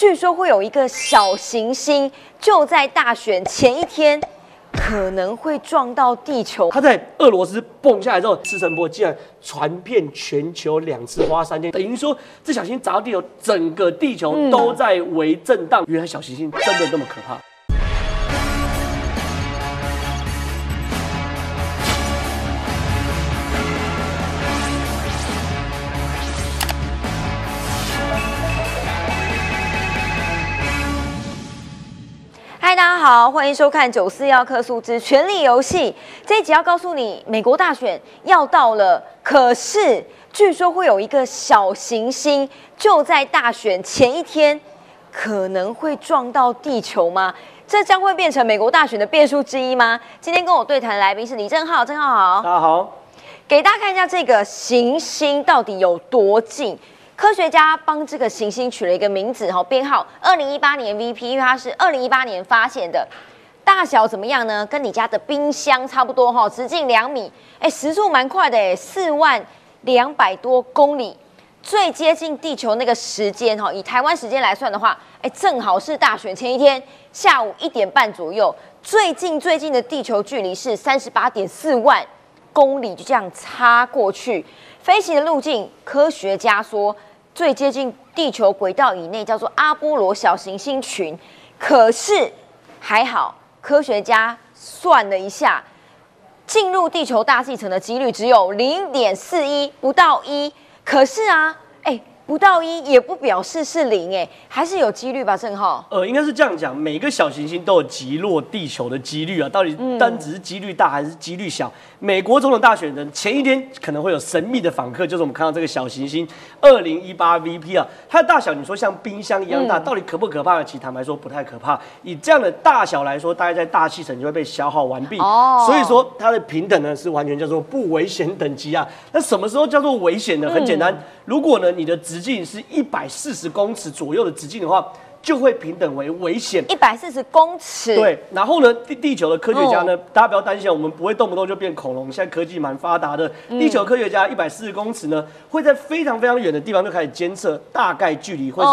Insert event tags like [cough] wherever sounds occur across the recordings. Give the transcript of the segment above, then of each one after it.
据说会有一个小行星就在大选前一天可能会撞到地球。它在俄罗斯蹦下来之后，次声波竟然传遍全球两次，花三天，等于说这小行星砸到地球，整个地球都在微震荡。原来小行星真的那么可怕？嗨，大家好，欢迎收看九四要客诉之权力游戏。这一集要告诉你，美国大选要到了，可是据说会有一个小行星就在大选前一天可能会撞到地球吗？这将会变成美国大选的变数之一吗？今天跟我对谈的来宾是李正浩，正浩好，大家好，给大家看一下这个行星到底有多近。科学家帮这个行星取了一个名字，哈，编号二零一八年 VP，因为它是二零一八年发现的。大小怎么样呢？跟你家的冰箱差不多，哈，直径两米，哎，时速蛮快的，哎，四万两百多公里。最接近地球那个时间，哈，以台湾时间来算的话，哎，正好是大选前一天下午一点半左右。最近最近的地球距离是三十八点四万公里，就这样插过去。飞行的路径，科学家说。最接近地球轨道以内叫做阿波罗小行星群，可是还好，科学家算了一下，进入地球大气层的几率只有零点四一，不到一。可是啊，哎。不到一也不表示是零哎，还是有几率吧，正浩。呃，应该是这样讲，每个小行星都有击落地球的几率啊，到底单只是几率大还是几率小？美国总统大选人前一天可能会有神秘的访客，就是我们看到这个小行星二零一八 VP 啊，它的大小你说像冰箱一样大，到底可不可怕？其实坦白说不太可怕。以这样的大小来说，大概在大气层就会被消耗完毕。哦。所以说它的平等呢是完全叫做不危险等级啊。那什么时候叫做危险呢？很简单，如果呢你的直径是一百四十公尺左右的直径的话，就会平等为危险。一百四十公尺。对，然后呢，地地球的科学家呢，大家不要担心，我们不会动不动就变恐龙。现在科技蛮发达的，地球科学家一百四十公尺呢，会在非常非常远的地方就开始监测大概距离，会是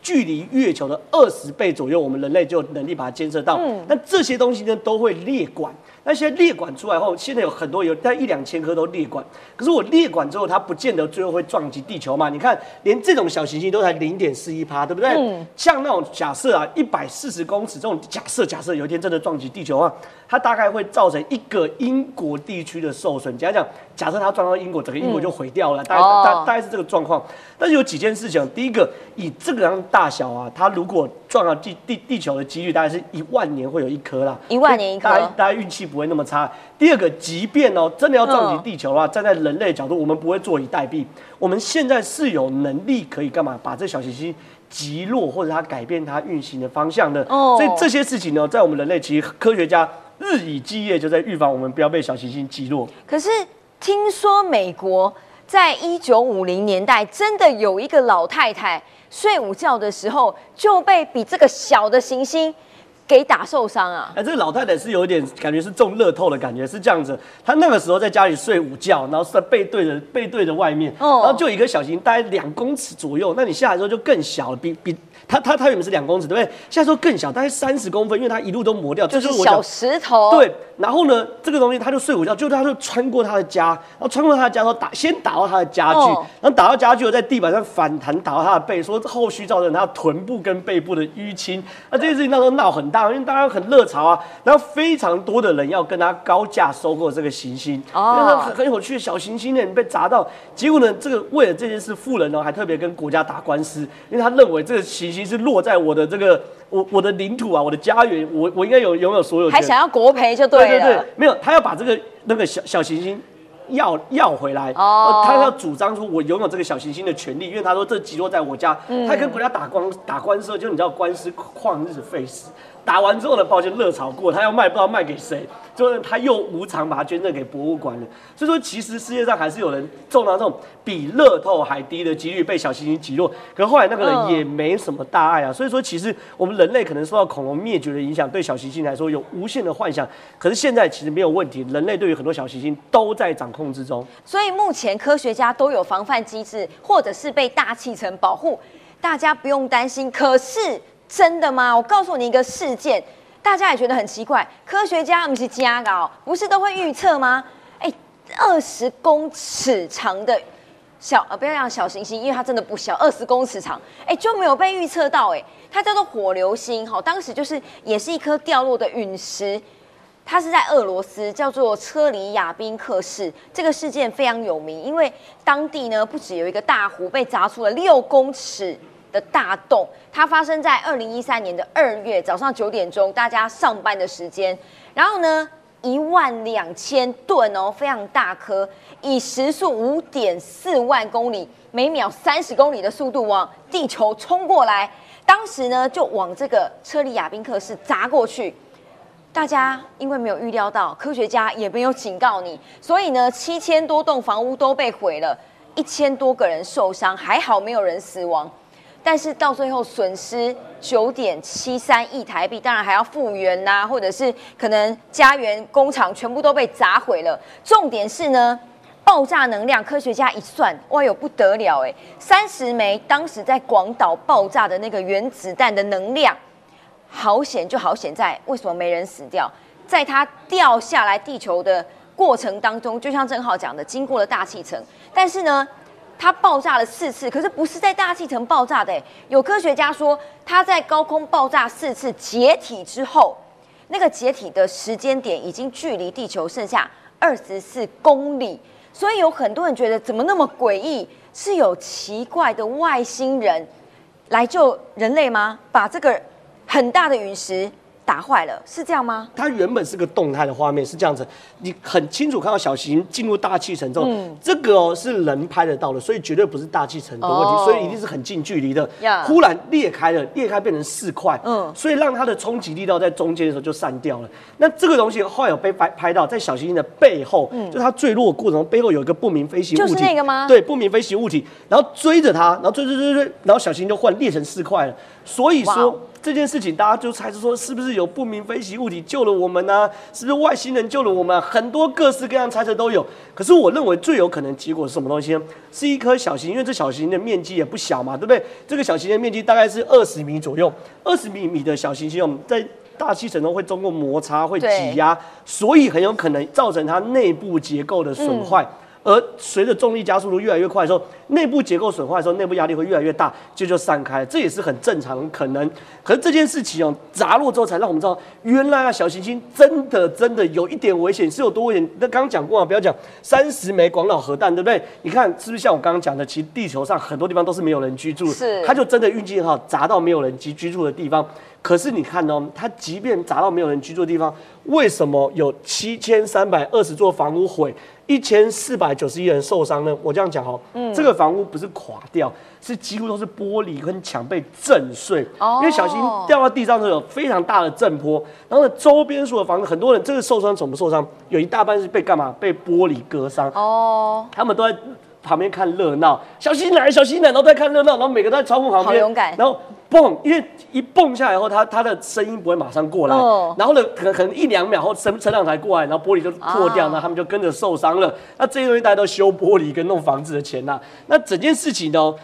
距离月球的二十倍左右，我们人类就有能力把它监测到。那这些东西呢，都会裂管。那些裂管出来后，现在有很多有在一两千颗都裂管，可是我裂管之后，它不见得最后会撞击地球嘛？你看，连这种小行星都才零点四一趴，对不对？嗯。像那种假设啊，一百四十公尺这种假设，假设有一天真的撞击地球啊，它大概会造成一个英国地区的受损。假讲，假设它撞到英国，整个英国就毁掉了，大概大大概是这个状况。但是有几件事情，第一个，以这个样大小啊，它如果撞到地地地球的几率大概是一万年会有一颗啦，一万年一颗，大家大家运气不会那么差。第二个，即便哦真的要撞击地球的话，站在人类角度，我们不会坐以待毙。我们现在是有能力可以干嘛？把这小行星击落，或者它改变它运行的方向的。哦，所以这些事情呢，在我们人类其实科学家日以继夜就在预防我们不要被小行星击落。可是听说美国在一九五零年代真的有一个老太太。睡午觉的时候就被比这个小的行星给打受伤啊！哎，这个老太太是有点感觉是中乐透的感觉，是这样子。她那个时候在家里睡午觉，然后是在背对着背对着外面，然后就一个小行星大概两公尺左右。那你下来之后就更小了，比比。它它它原本是两公尺，对不对？现在说更小，大概三十公分，因为它一路都磨掉，就是小石头。对，然后呢，这个东西它就睡午觉，就它就穿过他的家，然后穿过他的家，然后打先打到他的家具，然后打到家具，在地板上反弹打到他的背，说后续造成他臀部跟背部的淤青。那这件事情那时候闹很大，因为大家很热潮啊，然后非常多的人要跟他高价收购这个行星，因为很很有趣的小行星呢，被砸到，结果呢，这个为了这件事，富人呢还特别跟国家打官司，因为他认为这个行星。是落在我的这个我我的领土啊，我的家园，我我应该有拥有所有还想要国赔就对了。对对对，没有，他要把这个那个小小行星要要回来。哦。他要主张说，我拥有这个小行星的权利，因为他说这集落在我家。嗯。他跟国家打官打官司，就你知道官司旷日费时。打完之后呢，抱歉，热炒过，他要卖不知道卖给谁，就是他又无偿把它捐赠给博物馆了。所以说，其实世界上还是有人中到这种比乐透还低的几率被小行星击落，可后来那个人也没什么大碍啊。所以说，其实我们人类可能受到恐龙灭绝的影响，对小行星来说有无限的幻想。可是现在其实没有问题，人类对于很多小行星都在掌控之中。所以目前科学家都有防范机制，或者是被大气层保护。大家不用担心。可是真的吗？我告诉你一个事件，大家也觉得很奇怪。科学家不是加高，不是都会预测吗？哎，二十公尺长的小呃，不要讲小行星，因为它真的不小，二十公尺长，哎，就没有被预测到。哎，它叫做火流星，哈，当时就是也是一颗掉落的陨石。它是在俄罗斯，叫做车里亚宾克市。这个事件非常有名，因为当地呢不止有一个大湖被砸出了六公尺的大洞。它发生在二零一三年的二月早上九点钟，大家上班的时间。然后呢，一万两千吨哦，非常大颗，以时速五点四万公里，每秒三十公里的速度往地球冲过来。当时呢，就往这个车里亚宾克市砸过去。大家因为没有预料到，科学家也没有警告你，所以呢，七千多栋房屋都被毁了，一千多个人受伤，还好没有人死亡，但是到最后损失九点七三亿台币，当然还要复原呐，或者是可能家园工厂全部都被砸毁了。重点是呢，爆炸能量，科学家一算，哇哟不得了哎，三十枚当时在广岛爆炸的那个原子弹的能量。好险就好险在为什么没人死掉？在它掉下来地球的过程当中，就像郑浩讲的，经过了大气层，但是呢，它爆炸了四次，可是不是在大气层爆炸的。有科学家说，它在高空爆炸四次解体之后，那个解体的时间点已经距离地球剩下二十四公里，所以有很多人觉得怎么那么诡异？是有奇怪的外星人来救人类吗？把这个。很大的陨石打坏了，是这样吗？它原本是个动态的画面，是这样子，你很清楚看到小行进入大气层之后，这个哦是人拍得到的，所以绝对不是大气层的问题，所以一定是很近距离的。忽然裂开了，裂开变成四块，嗯，所以让它的冲击力道在中间的时候就散掉了。那这个东西后来有被拍拍到，在小行星的背后，嗯，就它坠落过程中背后有一个不明飞行物体，就是那个吗？对，不明飞行物体，然后追着它，然后追追追追，然后小行星就忽然裂成四块了。所以说。这件事情，大家就猜测说，是不是有不明飞行物体救了我们呢？是不是外星人救了我们？很多各式各样猜测都有。可是我认为最有可能结果是什么东西呢？是一颗小行星，因为这小行星的面积也不小嘛，对不对？这个小行星的面积大概是二十米左右，二十米米的小行星，在大气层中会通过摩擦、会挤压，所以很有可能造成它内部结构的损坏。而随着重力加速度越来越快的时候，内部结构损坏的时候，内部压力会越来越大，就就散开，这也是很正常可能。可是这件事情哦，砸落之后才让我们知道，原来啊小行星真的真的有一点危险，是有多危险？那刚刚讲过啊，不要讲三十枚广岛核弹，对不对？你看是不是像我刚刚讲的，其实地球上很多地方都是没有人居住，是它就真的运气很好，砸到没有人居居住的地方。可是你看哦，它即便砸到没有人居住的地方，为什么有七千三百二十座房屋毁？一千四百九十一人受伤呢。我这样讲哦，嗯，这个房屋不是垮掉，是几乎都是玻璃跟墙被震碎。哦，因为小心掉到地上都有非常大的震波。然后呢，周边所有房子，很多人这个受伤怎么受伤？有一大半是被干嘛？被玻璃割伤。哦，他们都在旁边看热闹，小心来，小心来，然后在看热闹，然后每个都在窗户旁边，好勇敢。然后。蹦，因为一蹦下来以后，它它的声音不会马上过来，然后呢，可能可能一两秒后，车车辆才过来，然后玻璃就破掉，那他们就跟着受伤了。那这些东西大家都修玻璃跟弄房子的钱呐。那整件事情呢，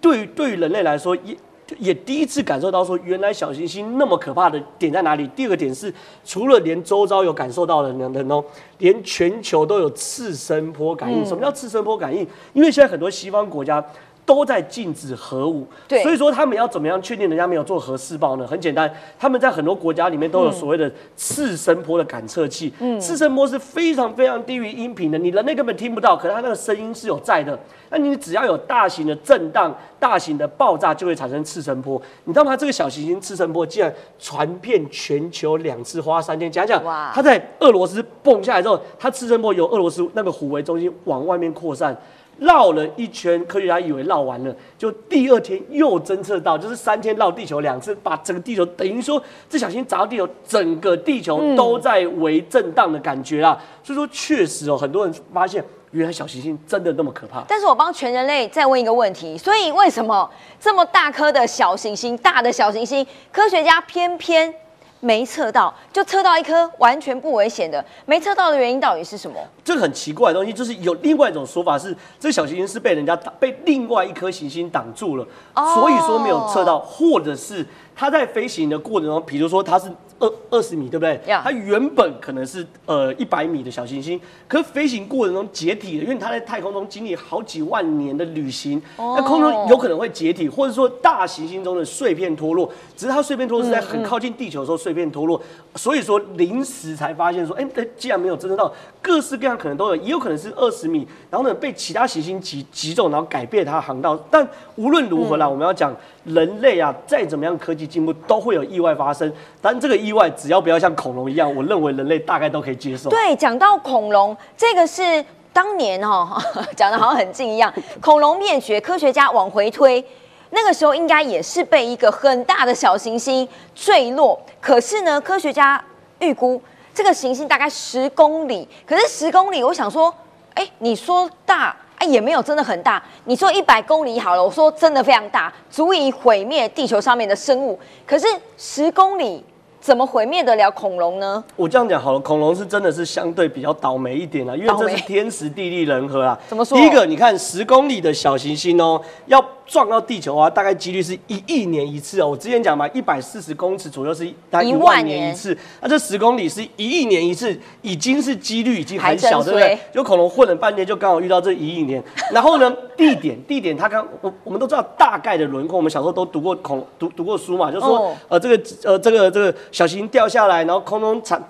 对于对于人类来说，也也第一次感受到说，原来小行星那么可怕的点在哪里？第二个点是，除了连周遭有感受到的人哦，连全球都有次声波感应。什么叫次声波感应？因为现在很多西方国家。都在禁止核武，对，所以说他们要怎么样确定人家没有做核试爆呢？很简单，他们在很多国家里面都有所谓的次声波的感测器，嗯，次声波是非常非常低于音频的，你人类根本听不到，可是它那个声音是有在的。那你只要有大型的震荡、大型的爆炸，就会产生次声波。你知道吗？这个小行星次声波竟然传遍全球两次，花三天。讲讲，它在俄罗斯蹦下来之后，它次声波由俄罗斯那个虎为中心往外面扩散。绕了一圈，科学家以为绕完了，就第二天又侦测到，就是三天绕地球两次，把整个地球等于说这小星砸到地球，整个地球都在微震荡的感觉啊。所以说确实哦，很多人发现原来小行星真的那么可怕。但是我帮全人类再问一个问题，所以为什么这么大颗的小行星、大的小行星，科学家偏偏没测到，就测到一颗完全不危险的，没测到的原因到底是什么？这个很奇怪的东西，就是有另外一种说法是，这小行星是被人家挡，被另外一颗行星挡住了，所以说没有测到，或者是它在飞行的过程中，比如说它是。二二十米对不对？它原本可能是呃一百米的小行星，可是飞行过程中解体了，因为它在太空中经历好几万年的旅行，那空中有可能会解体，或者说大行星中的碎片脱落，只是它碎片脱落是在很靠近地球的时候碎片脱落，所以说临时才发现说，哎，既然没有侦测到，各式各样可能都有，也有可能是二十米，然后呢被其他行星击击中，然后改变它的航道。但无论如何啦，我们要讲人类啊，再怎么样科技进步，都会有意外发生，但这个。意外，只要不要像恐龙一样，我认为人类大概都可以接受。对，讲到恐龙，这个是当年哦 [laughs] 讲的好像很近一样。恐龙灭绝，科学家往回推，那个时候应该也是被一个很大的小行星坠落。可是呢，科学家预估这个行星大概十公里，可是十公里，我想说，哎，你说大，哎，也没有真的很大。你说一百公里好了，我说真的非常大，足以毁灭地球上面的生物。可是十公里。怎么毁灭得了恐龙呢？我这样讲好了，恐龙是真的是相对比较倒霉一点啊，因为这是天时地利人和啊。怎么说？第一个，你看十公里的小行星哦，要。撞到地球啊，大概几率是一亿年一次哦。我之前讲嘛，一百四十公尺左右是大概一万年一次，那这十公里是一亿年一次，已经是几率已经很小，对不对？有恐龙混了半天，就刚好遇到这一亿年。[laughs] 然后呢，地点地点，它刚我我们都知道大概的轮廓，我们小时候都读过恐读读过书嘛，就说呃这个呃这个这个小行星掉下来，然后空中产。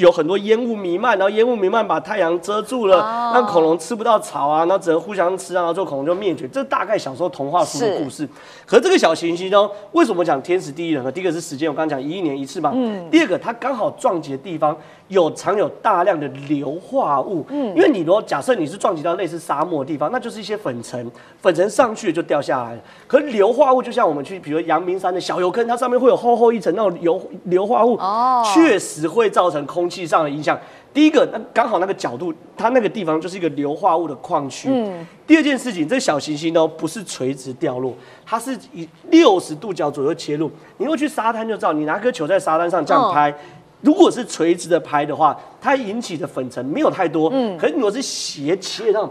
有很多烟雾弥漫，然后烟雾弥漫把太阳遮住了，让恐龙吃不到草啊，然后只能互相吃啊，然后最后恐龙就灭绝。这大概小时候童话书的故事。可是这个小行星中，为什么讲天时地利人和？第一个是时间，我刚刚讲一亿年一次嘛。嗯。第二个，它刚好撞击的地方。有藏有大量的硫化物，嗯，因为你如果假设你是撞击到类似沙漠的地方，那就是一些粉尘，粉尘上去就掉下来了。可硫化物就像我们去，比如阳明山的小油坑，它上面会有厚厚一层那种硫硫化物，哦，确实会造成空气上的影响。第一个，那刚好那个角度，它那个地方就是一个硫化物的矿区。嗯。第二件事情，这小行星呢不是垂直掉落，它是以六十度角左右切入。你如果去沙滩就知道，你拿颗球在沙滩上这样拍。如果是垂直的拍的话，它引起的粉尘没有太多。嗯，可是如果是斜切那种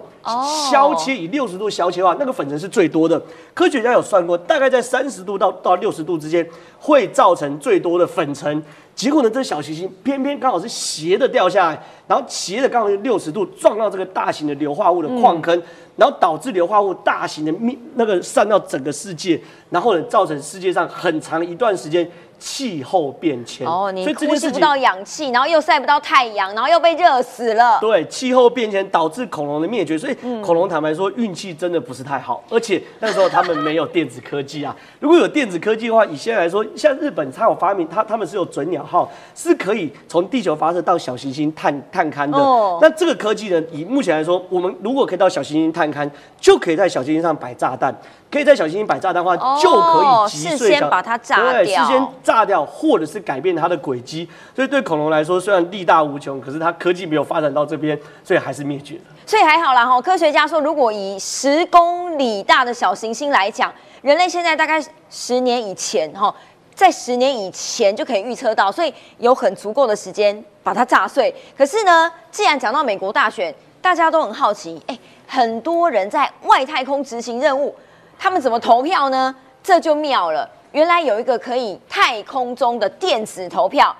削切，以六十度削切的话，那个粉尘是最多的。科学家有算过，大概在三十度到到六十度之间会造成最多的粉尘。结果呢，这小行星偏偏刚好是斜的掉下来，然后斜的刚好六十度撞到这个大型的硫化物的矿坑，然后导致硫化物大型的灭那个散到整个世界，然后呢造成世界上很长一段时间。气候变迁哦，你呼吸不到氧气，然后又晒不到太阳，然后又被热死了。对，气候变迁导致恐龙的灭绝，所以恐龙坦白说运气真的不是太好。而且那时候他们没有电子科技啊，如果有电子科技的话，以现在来说，像日本它有发明，它他们是有准鸟号，是可以从地球发射到小行星探探勘的。那这个科技呢，以目前来说，我们如果可以到小行星探勘，就可以在小行星上摆炸弹。可以在小行星摆炸弹的话，就可以击碎小，把它炸掉，事先炸掉，或者是改变它的轨迹。所以对恐龙来说，虽然力大无穷，可是它科技没有发展到这边，所以还是灭绝了。所以还好啦哈。科学家说，如果以十公里大的小行星来讲，人类现在大概十年以前哈，在十年以前就可以预测到，所以有很足够的时间把它炸碎。可是呢，既然讲到美国大选，大家都很好奇，哎，很多人在外太空执行任务。他们怎么投票呢？这就妙了。原来有一个可以太空中的电子投票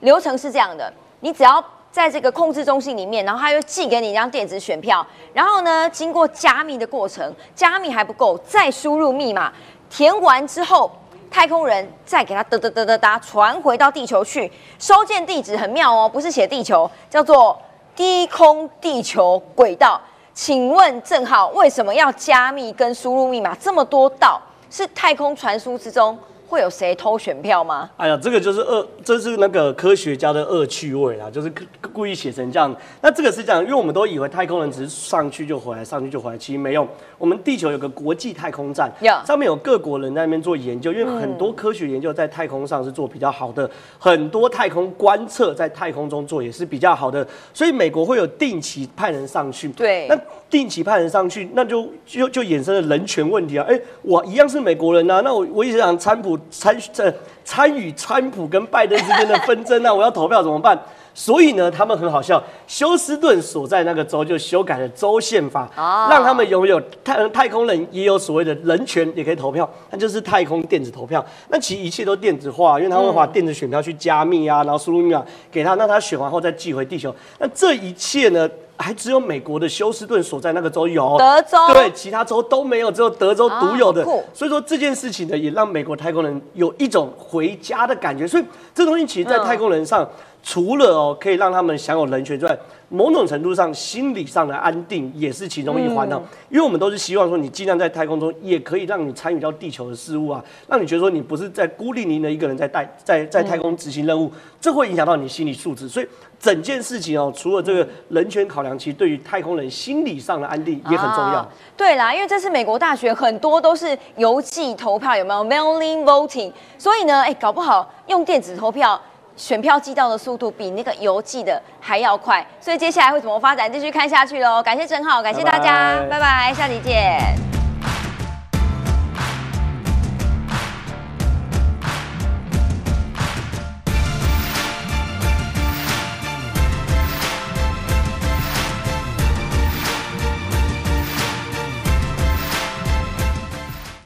流程是这样的：你只要在这个控制中心里面，然后他又寄给你一张电子选票，然后呢，经过加密的过程，加密还不够，再输入密码，填完之后，太空人再给他嘚嘚嘚嘚哒传回到地球去，收件地址很妙哦，不是写地球，叫做低空地球轨道。请问郑浩，为什么要加密跟输入密码这么多道？是太空传输之中？会有谁偷选票吗？哎呀，这个就是恶，这是那个科学家的恶趣味啦，就是故意写成这样。那这个是这样，因为我们都以为太空人只是上去就回来，上去就回来，其实没用。我们地球有个国际太空站，上面有各国人在那边做研究，因为很多科学研究在太空上是做比较好的，很多太空观测在太空中做也是比较好的，所以美国会有定期派人上去。对，那定期派人上去，那就就就衍生了人权问题啊！哎，我一样是美国人呐，那我我一直想参普参这参与川普跟拜登之间的纷争啊，我要投票怎么办？所以呢，他们很好笑，休斯顿所在那个州就修改了州宪法，让他们拥有太太空人也有所谓的人权，也可以投票，那就是太空电子投票。那其实一切都电子化，因为他会把电子选票去加密啊，然后输入密码给他，那他选完后再寄回地球。那这一切呢，还只有美国的休斯顿所在那个州有，德州对，其他州都没有，只有德州独有的。所以说这件事情呢，也让美国太空人有一种回家的感觉。所以这东西其实，在太空人上。除了哦，可以让他们享有人权之外，某种程度上心理上的安定也是其中一环呢。因为我们都是希望说，你尽量在太空中也可以让你参与到地球的事物啊，让你觉得说你不是在孤零零的一个人在带在在太空执行任务，这会影响到你心理素质。所以整件事情哦，除了这个人权考量，其实对于太空人心理上的安定也很重要。对啦，因为这次美国大学很多都是邮寄投票，有没有 mailing voting？所以呢，哎，搞不好用电子投票。选票寄到的速度比那个邮寄的还要快，所以接下来会怎么发展，继续看下去喽。感谢郑浩，感谢大家，拜拜，下期见。